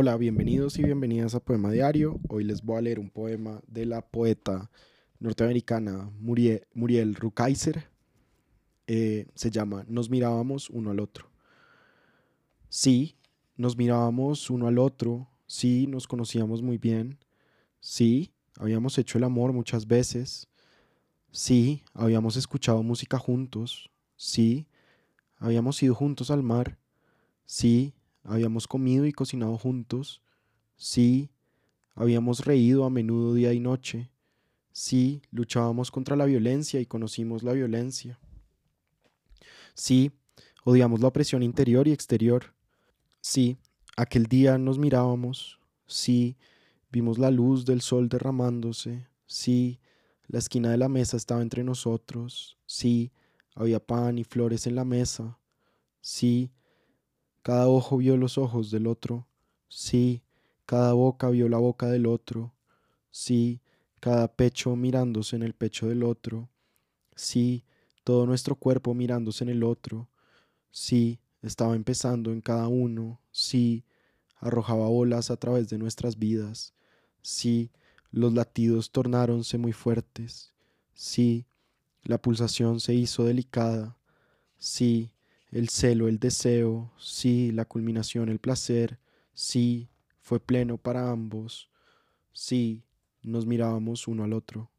Hola, bienvenidos y bienvenidas a Poema Diario. Hoy les voy a leer un poema de la poeta norteamericana Muriel, Muriel. Eh, se llama Nos mirábamos uno al otro. Sí, nos mirábamos uno al otro. Sí, nos conocíamos muy bien. Sí, habíamos hecho el amor muchas veces. Sí, habíamos escuchado música juntos. Sí, habíamos ido juntos al mar. Sí, habíamos comido y cocinado juntos. Sí, habíamos reído a menudo día y noche. Sí, luchábamos contra la violencia y conocimos la violencia. Sí, odiamos la opresión interior y exterior. Sí, aquel día nos mirábamos. Sí, vimos la luz del sol derramándose. Sí, la esquina de la mesa estaba entre nosotros. Sí, había pan y flores en la mesa. Sí, cada ojo vio los ojos del otro. Sí, cada boca vio la boca del otro. Sí, cada pecho mirándose en el pecho del otro. Sí, todo nuestro cuerpo mirándose en el otro. Sí, estaba empezando en cada uno. Sí, arrojaba olas a través de nuestras vidas. Sí, los latidos tornáronse muy fuertes. Sí, la pulsación se hizo delicada. Sí, el celo, el deseo. Sí, la culminación, el placer. Sí, fue pleno para ambos. Sí, nos mirábamos uno al otro.